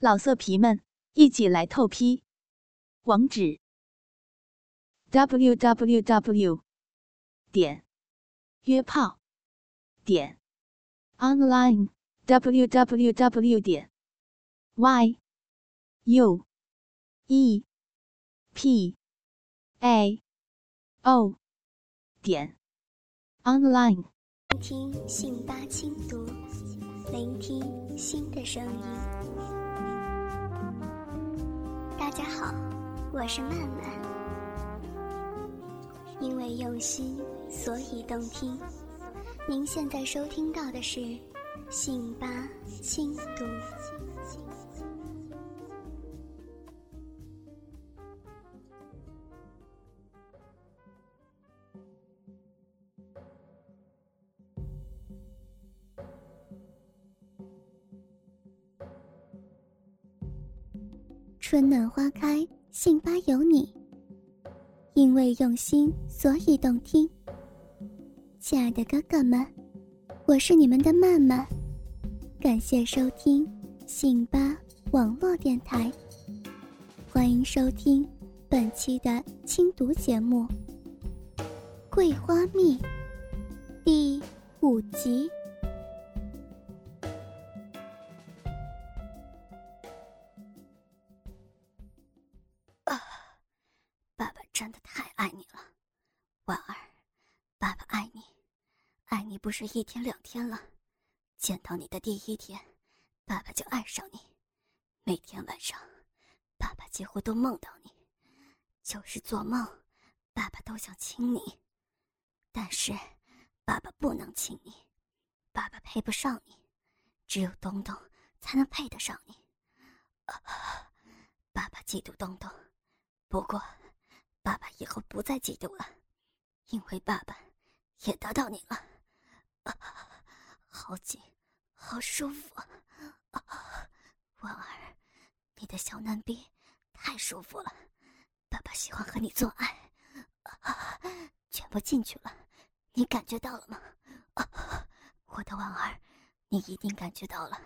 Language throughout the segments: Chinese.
老色皮们，一起来透批！网址：w w w 点约炮点 online w w w 点 y u e p a o 点 online。聆听信八轻读，聆听新的声音。大家好，我是曼曼。因为用心，所以动听。您现在收听到的是信八轻读。春暖花开，信八有你。因为用心，所以动听。亲爱的哥哥们，我是你们的曼曼，感谢收听信吧网络电台。欢迎收听本期的轻读节目《桂花蜜》第五集。是一天两天了。见到你的第一天，爸爸就爱上你，每天晚上，爸爸几乎都梦到你，就是做梦，爸爸都想亲你，但是，爸爸不能亲你，爸爸配不上你，只有东东才能配得上你。爸爸嫉妒东东，不过。爸爸以后不再嫉妒了，因为爸爸也得到你了，好紧，好舒服，啊，婉儿，你的小嫩逼太舒服了，爸爸喜欢和你做爱，全部进去了，你感觉到了吗？我的婉儿，你一定感觉到了，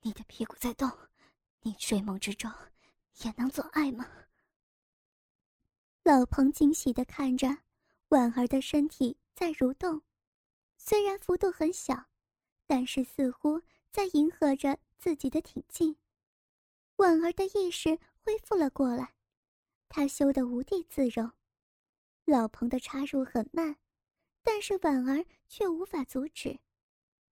你的屁股在动，你睡梦之中也能做爱吗？老彭惊喜的看着婉儿的身体在蠕动，虽然幅度很小，但是似乎在迎合着自己的挺进。婉儿的意识恢复了过来，她羞得无地自容。老彭的插入很慢，但是婉儿却无法阻止，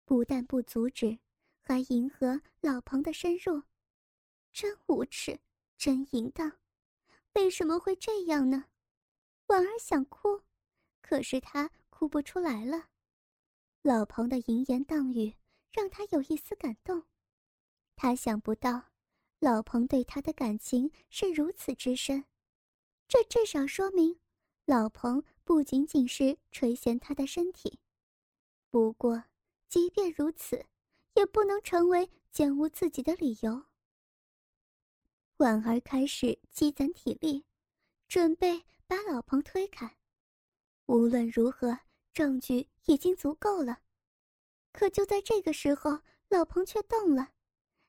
不但不阻止，还迎合老彭的深入，真无耻，真淫荡。为什么会这样呢？婉儿想哭，可是她哭不出来了。老彭的淫言荡语让他有一丝感动，他想不到老彭对他的感情是如此之深，这至少说明老彭不仅仅是垂涎他的身体。不过，即便如此，也不能成为玷污自己的理由。婉儿开始积攒体力，准备把老彭推开。无论如何，证据已经足够了。可就在这个时候，老彭却动了。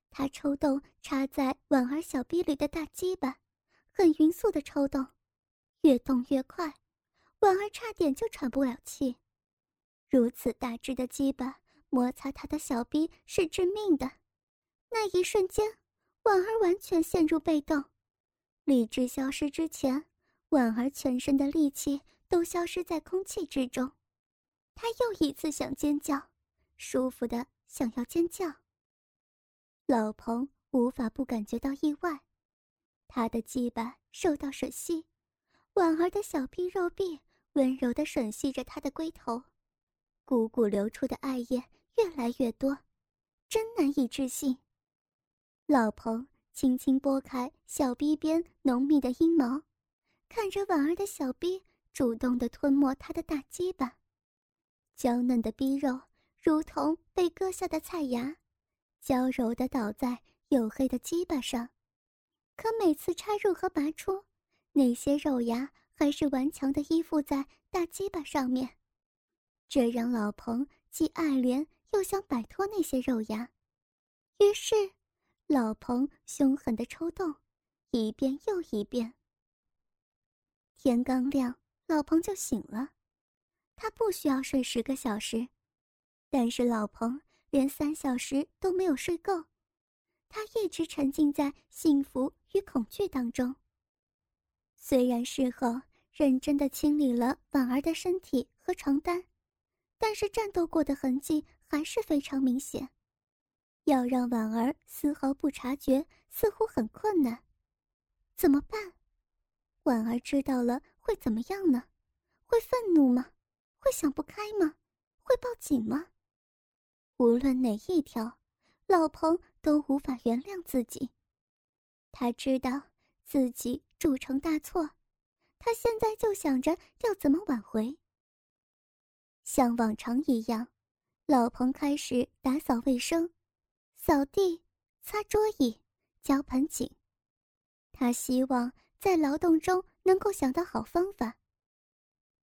他抽动插在婉儿小臂里的大鸡巴，很匀速的抽动，越动越快，婉儿差点就喘不了气。如此大只的鸡巴摩擦他的小臂是致命的。那一瞬间。婉儿完全陷入被动，理智消失之前，婉儿全身的力气都消失在空气之中。他又一次想尖叫，舒服的想要尖叫。老彭无法不感觉到意外，他的鸡巴受到吮吸，婉儿的小臂肉壁温柔的吮吸着他的龟头，汩汩流出的爱液越来越多，真难以置信。老彭轻轻拨开小臂边浓密的阴毛，看着婉儿的小臂主动的吞没他的大鸡巴，娇嫩的逼肉如同被割下的菜芽，娇柔的倒在黝黑的鸡巴上。可每次插入和拔出，那些肉芽还是顽强的依附在大鸡巴上面，这让老彭既爱怜又想摆脱那些肉芽，于是。老彭凶狠的抽动，一遍又一遍。天刚亮，老彭就醒了。他不需要睡十个小时，但是老彭连三小时都没有睡够。他一直沉浸在幸福与恐惧当中。虽然事后认真的清理了婉儿的身体和床单，但是战斗过的痕迹还是非常明显。要让婉儿丝毫不察觉，似乎很困难。怎么办？婉儿知道了会怎么样呢？会愤怒吗？会想不开吗？会报警吗？无论哪一条，老彭都无法原谅自己。他知道自己铸成大错，他现在就想着要怎么挽回。像往常一样，老彭开始打扫卫生。扫地、擦桌椅、浇盆景，他希望在劳动中能够想到好方法。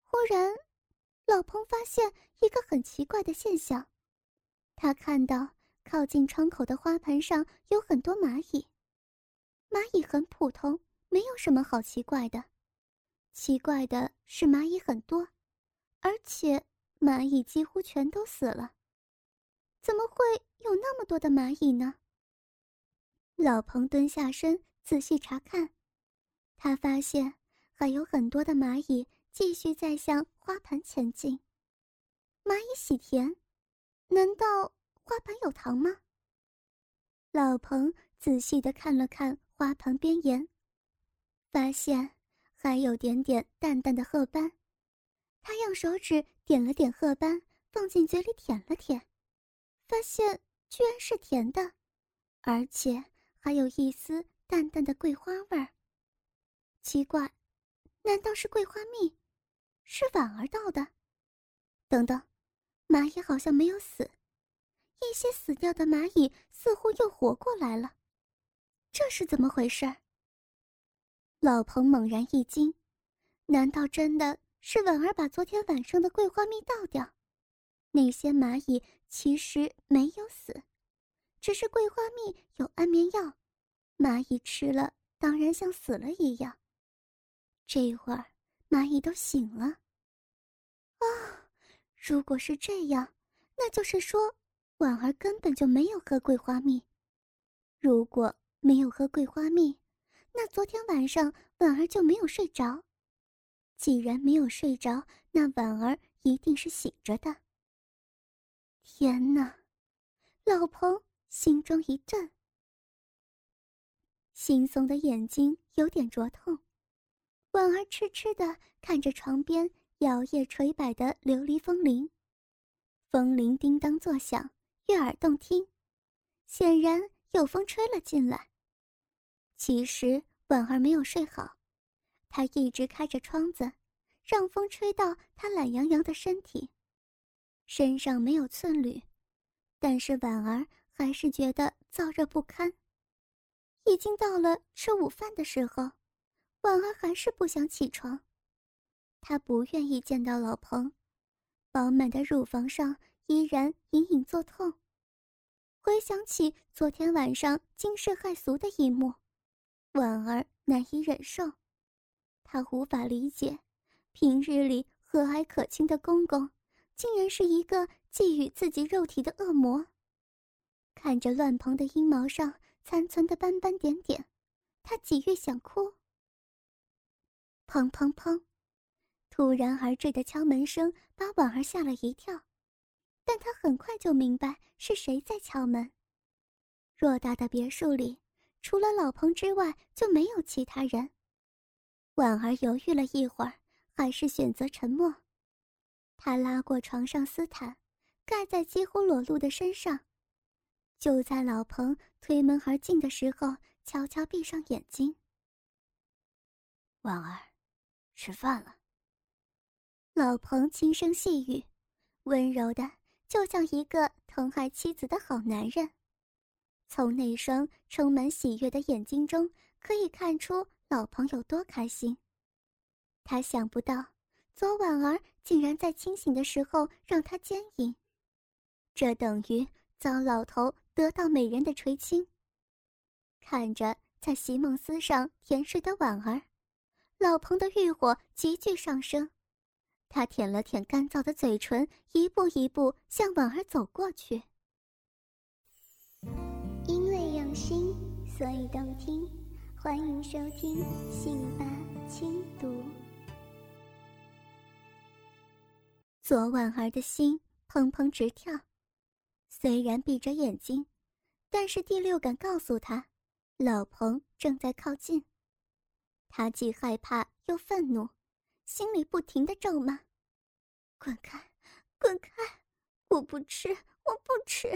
忽然，老彭发现一个很奇怪的现象，他看到靠近窗口的花盆上有很多蚂蚁。蚂蚁很普通，没有什么好奇怪的。奇怪的是蚂蚁很多，而且蚂蚁几乎全都死了。怎么会有那么多的蚂蚁呢？老彭蹲下身仔细查看，他发现还有很多的蚂蚁继续在向花盆前进。蚂蚁喜甜，难道花盆有糖吗？老彭仔细的看了看花盆边沿，发现还有点点淡淡的褐斑。他用手指点了点褐斑，放进嘴里舔了舔。发现居然是甜的，而且还有一丝淡淡的桂花味儿。奇怪，难道是桂花蜜？是婉儿倒的？等等，蚂蚁好像没有死，一些死掉的蚂蚁似乎又活过来了，这是怎么回事？老彭猛然一惊，难道真的是婉儿把昨天晚上的桂花蜜倒掉？那些蚂蚁其实没有死，只是桂花蜜有安眠药，蚂蚁吃了当然像死了一样。这会儿蚂蚁都醒了。如果是这样，那就是说婉儿根本就没有喝桂花蜜。如果没有喝桂花蜜，那昨天晚上婉儿就没有睡着。既然没有睡着，那婉儿一定是醒着的。天哪！老彭心中一震，惺忪的眼睛有点灼痛。婉儿痴痴的看着床边摇曳垂摆的琉璃风铃，风铃叮当作响，悦耳动听。显然有风吹了进来。其实婉儿没有睡好，她一直开着窗子，让风吹到她懒洋洋的身体。身上没有寸缕，但是婉儿还是觉得燥热不堪。已经到了吃午饭的时候，婉儿还是不想起床。她不愿意见到老彭，饱满的乳房上依然隐隐作痛。回想起昨天晚上惊世骇俗的一幕，婉儿难以忍受。她无法理解，平日里和蔼可亲的公公。竟然是一个觊觎自己肉体的恶魔。看着乱蓬的阴毛上残存的斑斑点点，他几欲想哭。砰砰砰！突然而至的敲门声把婉儿吓了一跳，但她很快就明白是谁在敲门。偌大的别墅里，除了老彭之外就没有其他人。婉儿犹豫了一会儿，还是选择沉默。他拉过床上丝毯，盖在几乎裸露的身上。就在老彭推门而进的时候，悄悄闭上眼睛。婉儿，吃饭了。老彭轻声细语，温柔的就像一个疼爱妻子的好男人。从那双充满喜悦的眼睛中，可以看出老彭有多开心。他想不到。昨晚儿竟然在清醒的时候让他奸淫，这等于遭老头得到美人的垂青。看着在席梦思上甜睡的婉儿，老彭的欲火急剧上升。他舔了舔干燥的嘴唇，一步一步向婉儿走过去。因为用心，所以动听。欢迎收听《信吧轻读》。左婉儿的心砰砰直跳，虽然闭着眼睛，但是第六感告诉他，老彭正在靠近。他既害怕又愤怒，心里不停的咒骂：“滚开，滚开！我不吃，我不吃！”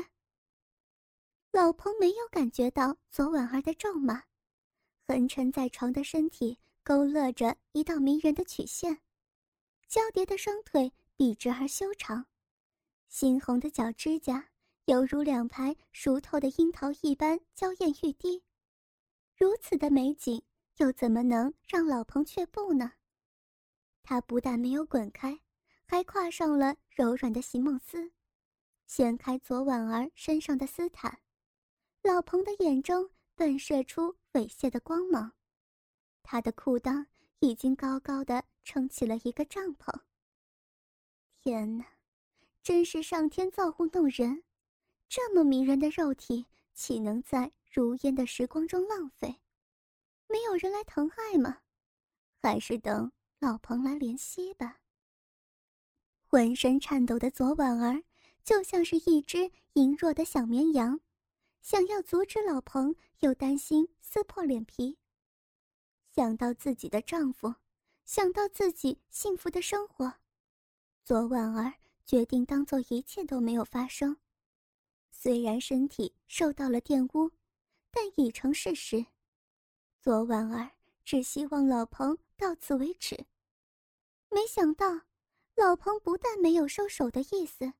老彭没有感觉到左婉儿的咒骂，横沉在床的身体勾勒着一道迷人的曲线，交叠的双腿。笔直而修长，猩红的脚指甲犹如两排熟透的樱桃一般娇艳欲滴。如此的美景，又怎么能让老彭却步呢？他不但没有滚开，还跨上了柔软的席梦思，掀开左婉儿身上的丝毯。老彭的眼中迸射出猥亵的光芒，他的裤裆已经高高的撑起了一个帐篷。天哪，真是上天造物弄人！这么迷人的肉体，岂能在如烟的时光中浪费？没有人来疼爱吗？还是等老彭来怜惜吧。浑身颤抖的左婉儿，就像是一只羸弱的小绵羊，想要阻止老彭，又担心撕破脸皮。想到自己的丈夫，想到自己幸福的生活。左婉儿决定当做一切都没有发生，虽然身体受到了玷污，但已成事实。左婉儿只希望老彭到此为止，没想到老彭不但没有收手的意思，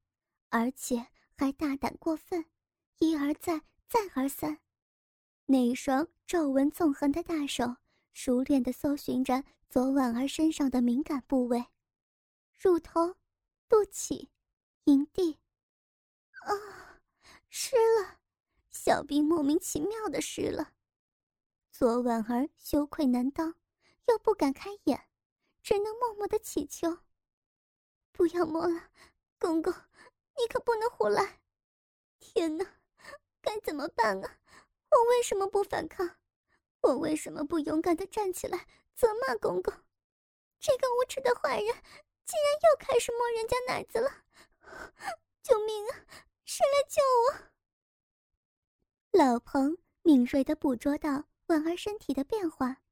而且还大胆过分，一而再，再而三。那双皱纹纵横的大手，熟练地搜寻着左婉儿身上的敏感部位。乳头、肚脐、阴蒂，啊，湿了！小兵莫名其妙的湿了。左婉儿羞愧难当，又不敢开眼，只能默默的祈求：“不要摸了，公公，你可不能胡来！”天哪，该怎么办啊？我为什么不反抗？我为什么不勇敢的站起来责骂公公？这个无耻的坏人！竟然又开始摸人家奶子了！救命啊！谁来救我？老彭敏锐的捕捉到婉儿身体的变化，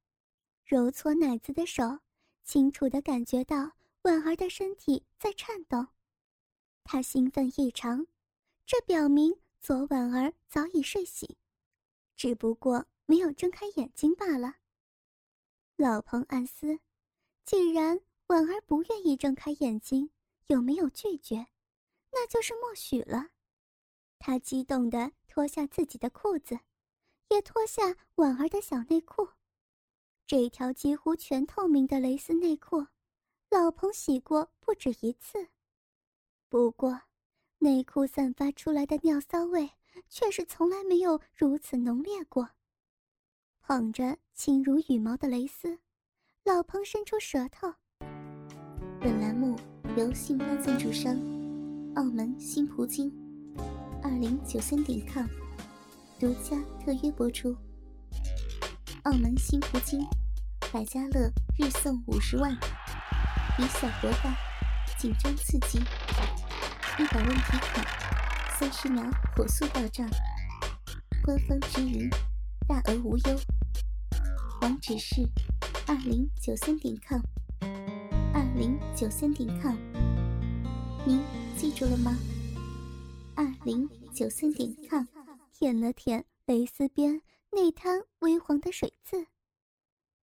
揉搓奶子的手清楚的感觉到婉儿的身体在颤动，他兴奋异常，这表明左婉儿早已睡醒，只不过没有睁开眼睛罢了。老彭暗思，既然。婉儿不愿意睁开眼睛，有没有拒绝？那就是默许了。他激动地脱下自己的裤子，也脱下婉儿的小内裤。这条几乎全透明的蕾丝内裤，老彭洗过不止一次。不过，内裤散发出来的尿骚味却是从来没有如此浓烈过。捧着轻如羽毛的蕾丝，老彭伸出舌头。本栏目由信邦赞助商澳门新葡京二零九三点 com 独家特约播出。澳门新葡京百家乐日送五十万，以小博大，紧张刺激，一百万提款，三十秒火速到账，官方直营，大额无忧。网址是二零九三点 com。二零九三点 com，您记住了吗？二零九三点 com，舔了舔蕾丝边那滩微黄的水渍，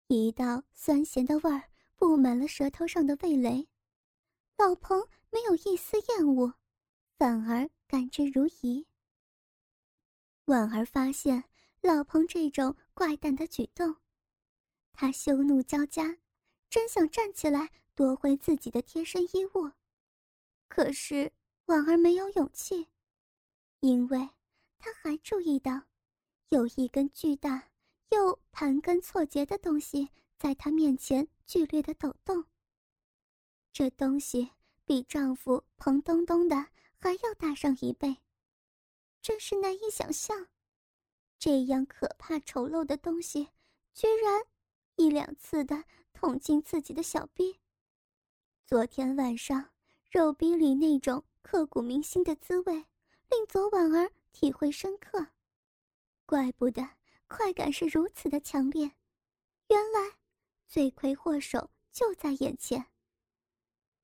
一道酸咸的味儿布满了舌头上的味蕾。老彭没有一丝厌恶，反而甘之如饴。婉儿发现老彭这种怪诞的举动，他羞怒交加，真想站起来。夺回自己的贴身衣物，可是婉儿没有勇气，因为她还注意到，有一根巨大又盘根错节的东西在她面前剧烈的抖动。这东西比丈夫彭东东的还要大上一倍，真是难以想象。这样可怕丑陋的东西，居然一两次的捅进自己的小臂。昨天晚上肉逼里那种刻骨铭心的滋味，令左婉儿体会深刻。怪不得快感是如此的强烈，原来罪魁祸首就在眼前。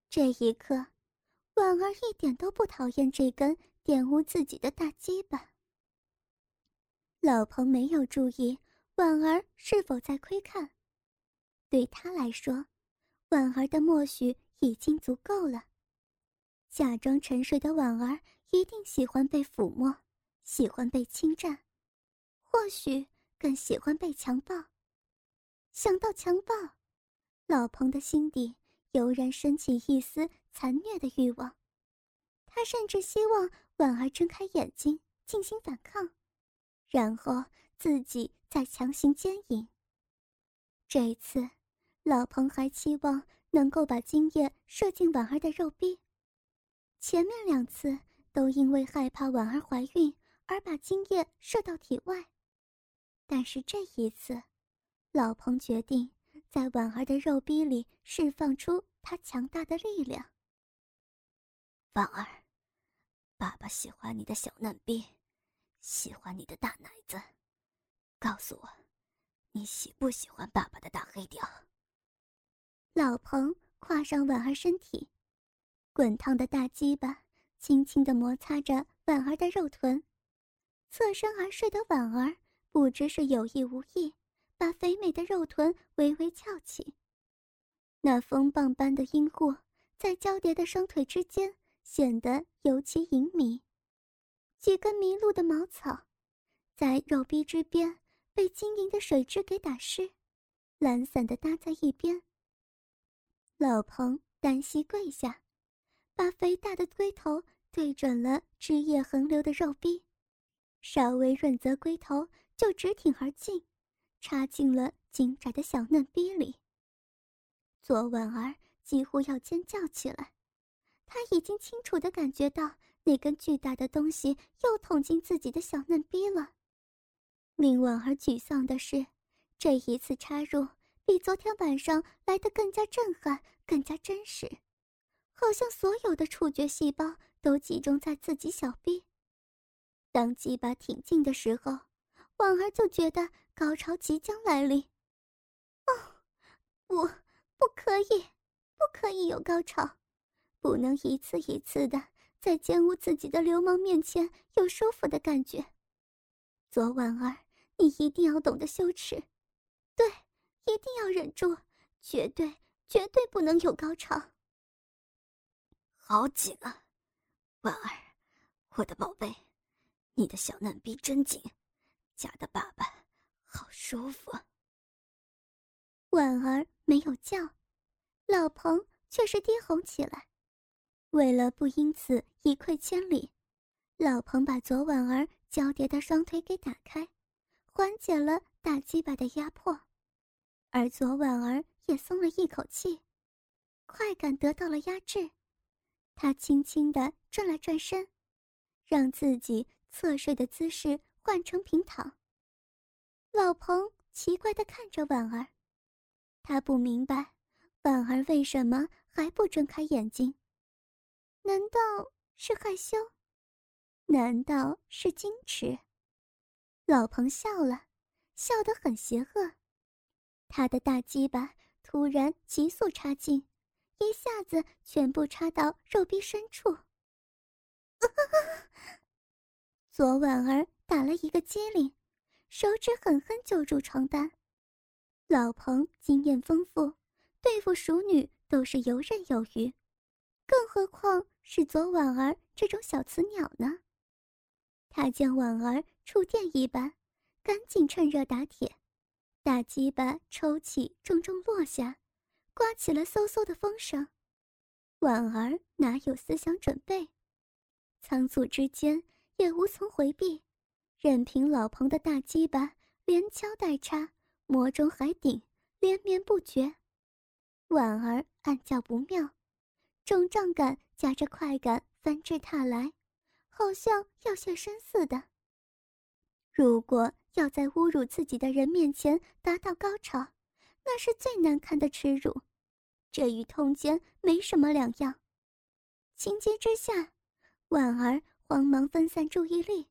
这一刻，婉儿一点都不讨厌这根玷污自己的大鸡巴。老彭没有注意婉儿是否在窥看，对他来说，婉儿的默许已经足够了。假装沉睡的婉儿一定喜欢被抚摸，喜欢被侵占，或许更喜欢被强暴。想到强暴，老彭的心底油然升起一丝残虐的欲望，他甚至希望婉儿睁开眼睛进行反抗。然后自己再强行奸淫。这一次，老彭还期望能够把精液射进婉儿的肉壁。前面两次都因为害怕婉儿怀孕而把精液射到体外，但是这一次，老彭决定在婉儿的肉壁里释放出他强大的力量。婉儿，爸爸喜欢你的小嫩逼。喜欢你的大奶子，告诉我，你喜不喜欢爸爸的大黑屌？老彭跨上婉儿身体，滚烫的大鸡巴轻轻地摩擦着婉儿的肉臀，侧身而睡的婉儿不知是有意无意，把肥美的肉臀微微翘起，那风棒般的阴户在交叠的双腿之间显得尤其隐秘。几根迷路的茅草，在肉壁之边被晶莹的水汁给打湿，懒散地搭在一边。老彭单膝跪下，把肥大的龟头对准了枝叶横流的肉壁，稍微润泽龟头就直挺而进，插进了紧窄的小嫩逼里。左婉儿几乎要尖叫起来，她已经清楚地感觉到。那根巨大的东西又捅进自己的小嫩逼了。令婉儿沮丧的是，这一次插入比昨天晚上来的更加震撼，更加真实，好像所有的触觉细胞都集中在自己小臂。当鸡巴挺进的时候，婉儿就觉得高潮即将来临。哦，不，不可以，不可以有高潮，不能一次一次的。在奸污自己的流氓面前有舒服的感觉，左婉儿，你一定要懂得羞耻，对，一定要忍住，绝对绝对不能有高潮。好紧啊，婉儿，我的宝贝，你的小嫩逼真紧，夹的爸爸好舒服。婉儿没有叫，老彭却是低吼起来。为了不因此一溃千里，老彭把左婉儿交叠的双腿给打开，缓解了大鸡巴的压迫，而左婉儿也松了一口气，快感得到了压制。她轻轻地转了转身，让自己侧睡的姿势换成平躺。老彭奇怪地看着婉儿，他不明白婉儿为什么还不睁开眼睛。难道是害羞？难道是矜持？老彭笑了，笑得很邪恶。他的大鸡巴突然急速插进，一下子全部插到肉壁深处。左婉儿打了一个激灵，手指狠狠揪住床单。老彭经验丰富，对付熟女都是游刃有余。更何况是左婉儿这种小雌鸟呢？他见婉儿触电一般，赶紧趁热打铁，大鸡巴抽起，重重落下，刮起了嗖嗖的风声。婉儿哪有思想准备？仓促之间也无从回避，任凭老彭的大鸡巴连敲带插，磨中海顶，连绵不绝。婉儿暗叫不妙，肿胀感夹着快感翻至踏来，好像要现身似的。如果要在侮辱自己的人面前达到高潮，那是最难堪的耻辱，这与通奸没什么两样。情急之下，婉儿慌忙分散注意力，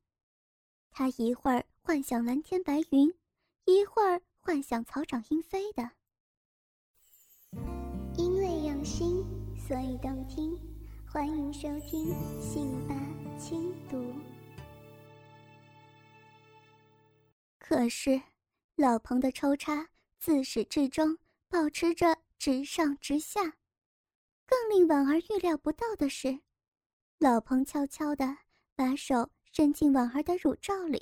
他一会儿幻想蓝天白云，一会儿幻想草长莺飞的。因为用心，所以动听。欢迎收听《信吧轻读》。可是，老彭的抽插自始至终保持着直上直下。更令婉儿预料不到的是，老彭悄悄的把手伸进婉儿的乳罩里，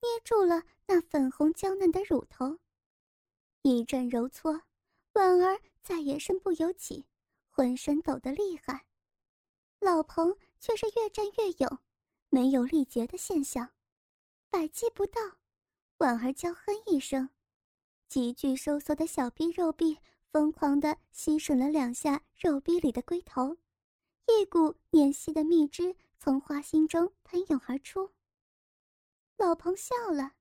捏住了那粉红娇嫩的乳头，一阵揉搓，婉儿再也身不由己，浑身抖得厉害。老彭却是越战越勇，没有力竭的现象，百击不到。婉儿娇哼一声，急剧收缩的小臂肉壁疯狂地吸吮了两下肉壁里的龟头，一股黏细的蜜汁从花心中喷涌而出。老彭笑了，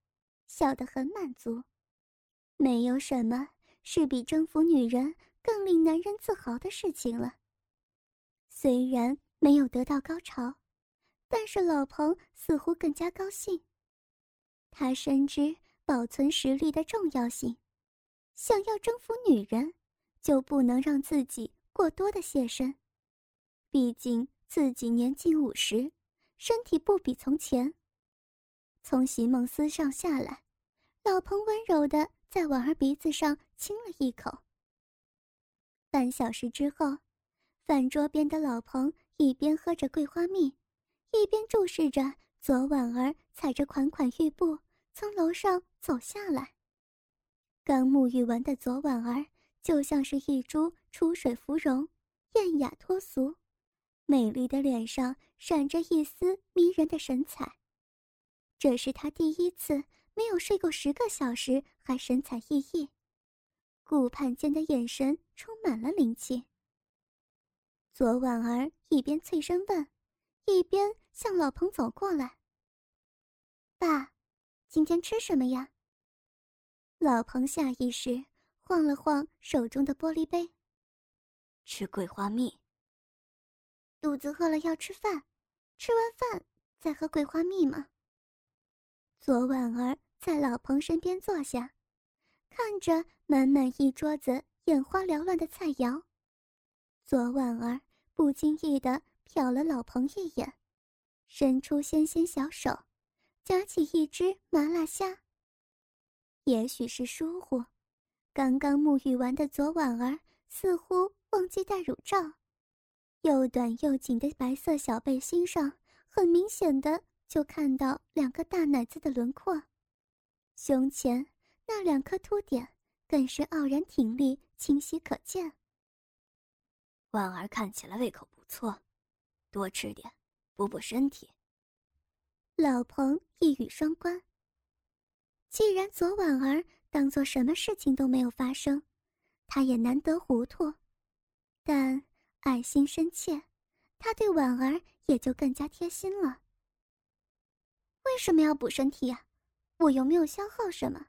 笑得很满足。没有什么是比征服女人更令男人自豪的事情了。虽然没有得到高潮，但是老彭似乎更加高兴。他深知保存实力的重要性，想要征服女人，就不能让自己过多的献身。毕竟自己年近五十，身体不比从前。从席梦思上下来，老彭温柔的在婉儿鼻子上亲了一口。半小时之后，饭桌边的老彭一边喝着桂花蜜，一边注视着。左婉儿踩着款款玉步从楼上走下来。刚沐浴完的左婉儿就像是一株出水芙蓉，艳雅脱俗，美丽的脸上闪着一丝迷人的神采。这是她第一次没有睡够十个小时还神采奕奕，顾盼间的眼神充满了灵气。左婉儿一边脆声问。一边向老彭走过来。爸，今天吃什么呀？老彭下意识晃了晃手中的玻璃杯。吃桂花蜜。肚子饿了要吃饭，吃完饭再喝桂花蜜吗？左婉儿在老彭身边坐下，看着满满一桌子眼花缭乱的菜肴，左婉儿不经意的。瞟了老彭一眼，伸出纤纤小手，夹起一只麻辣虾。也许是疏忽，刚刚沐浴完的左婉儿似乎忘记戴乳罩，又短又紧的白色小背心上，很明显的就看到两个大奶子的轮廓，胸前那两颗凸点更是傲然挺立，清晰可见。婉儿看起来胃口不错。多吃点，补补身体。老彭一语双关。既然左婉儿当做什么事情都没有发生，他也难得糊涂。但爱心深切，他对婉儿也就更加贴心了。为什么要补身体呀？我又没有消耗什么，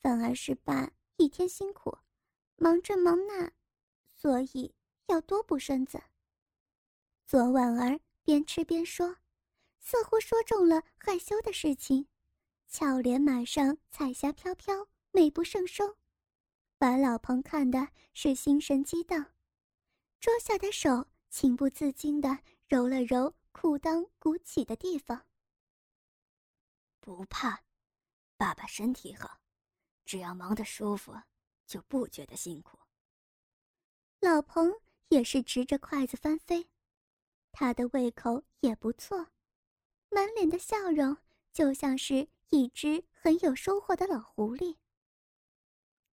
反而是爸一天辛苦，忙这忙那，所以要多补身子。左婉儿边吃边说，似乎说中了害羞的事情，俏脸马上彩霞飘飘，美不胜收，把老彭看的是心神激荡。桌下的手情不自禁的揉了揉裤裆鼓起的地方。不怕，爸爸身体好，只要忙得舒服，就不觉得辛苦。老彭也是直着筷子翻飞。他的胃口也不错，满脸的笑容就像是一只很有收获的老狐狸。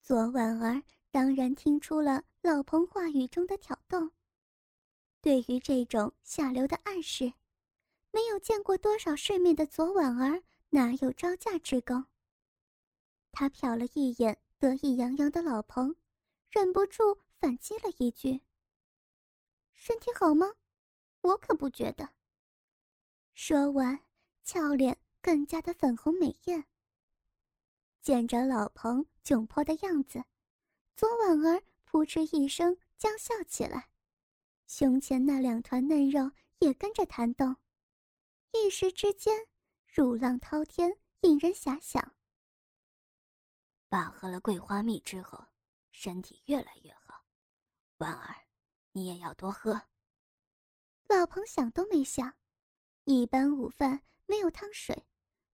左婉儿当然听出了老彭话语中的挑逗，对于这种下流的暗示，没有见过多少世面的左婉儿哪有招架之功？他瞟了一眼得意洋洋的老彭，忍不住反击了一句：“身体好吗？我可不觉得。”说完，俏脸更加的粉红美艳。见着老彭窘迫的样子，左婉儿扑哧一声娇笑起来，胸前那两团嫩肉也跟着弹动，一时之间，乳浪滔天，引人遐想。爸喝了桂花蜜之后，身体越来越好。婉儿，你也要多喝。老彭想都没想，一般午饭没有汤水，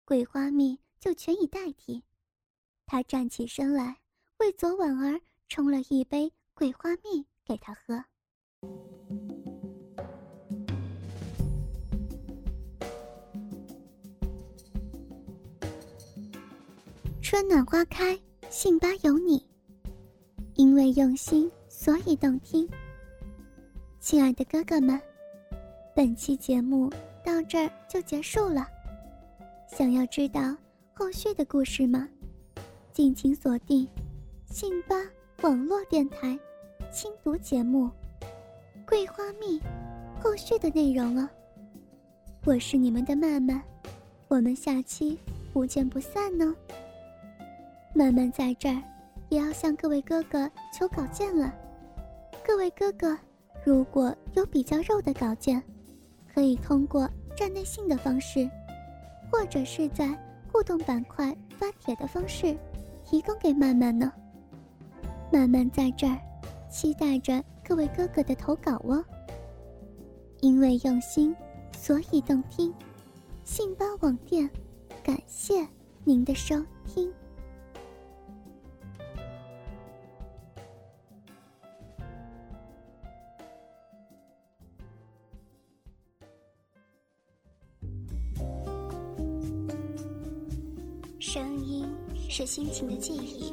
桂花蜜就全以代替。他站起身来，为左婉儿冲了一杯桂花蜜给他喝。春暖花开，信吧有你。因为用心，所以动听。亲爱的哥哥们，本期节目到这儿就结束了。想要知道后续的故事吗？敬请锁定信吧网络电台轻读节目《桂花蜜》后续的内容哦。我是你们的曼曼，我们下期不见不散呢。曼曼在这儿，也要向各位哥哥求稿件了。各位哥哥，如果有比较肉的稿件，可以通过站内信的方式，或者是在互动板块发帖的方式，提供给曼曼呢。慢慢在这儿，期待着各位哥哥的投稿哦。因为用心，所以动听。信邦网店，感谢您的收听。声音是心情的记忆，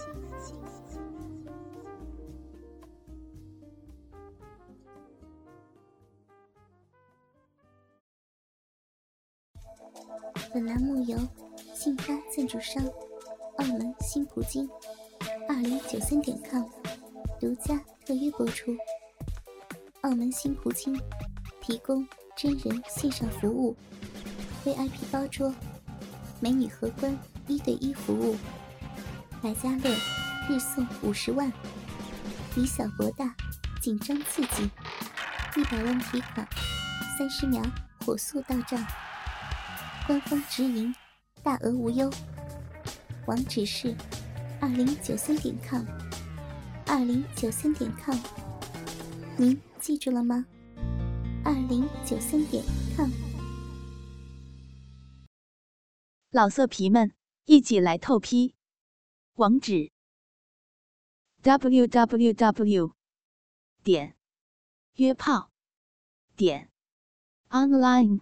本栏目由信发赞助商澳门新葡京二零九三点 com 独家特约播出。澳门新葡京提供真人线上服务，VIP 包桌，美女荷官一对一服务，百家乐日送五十万，以小博大，紧张刺激，一百万提款，三十秒火速到账。官方直营，大额无忧。网址是二零九三点 com，二零九三点 com，您记住了吗？二零九三点 com。老色皮们，一起来透批！网址：w w w. 点约炮点 online。